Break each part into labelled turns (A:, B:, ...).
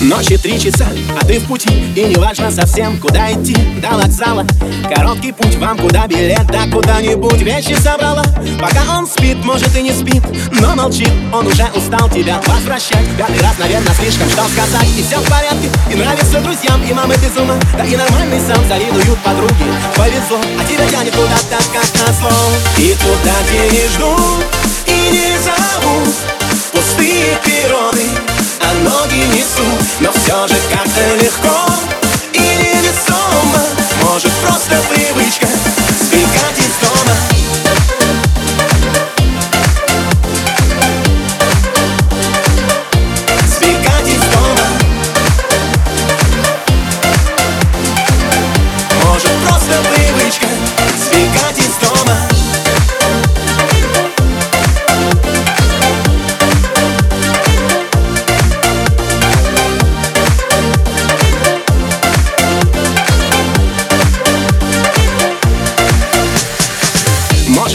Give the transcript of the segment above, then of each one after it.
A: Ночи три часа, а ты в пути. И не важно совсем, куда идти. До вокзала. Короткий путь, вам куда билет Да куда-нибудь вещи собрала Пока он спит, может и не спит Но молчит, он уже устал тебя возвращать. Пятый раз, наверное, слишком, что сказать. И все в порядке, и нравится друзьям И мамы без ума, да и нормальный сам Завидуют подруги, повезло А тебя тянет куда-то, как назло И туда, где не ждут все же как-то легко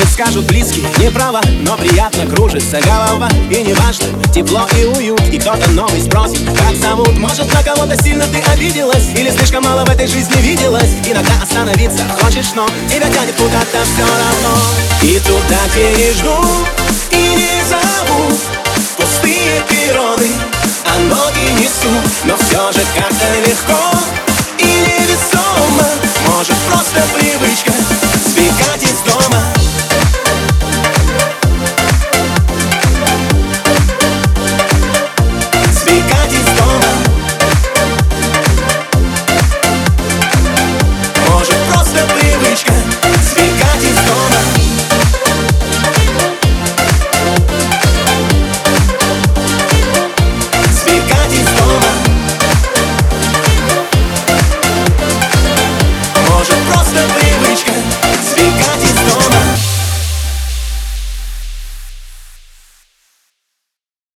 A: Может скажут близкие, неправо, но приятно кружится голова. И не важно, тепло и уют, и кто-то новый спросит, как зовут. Может на кого-то сильно ты обиделась, или слишком мало в этой жизни виделась. Иногда остановиться хочешь, но тебя тянет куда-то все равно. И туда, где не ждут и не зовут Пустые перроны, а ноги несут Но все же как-то легко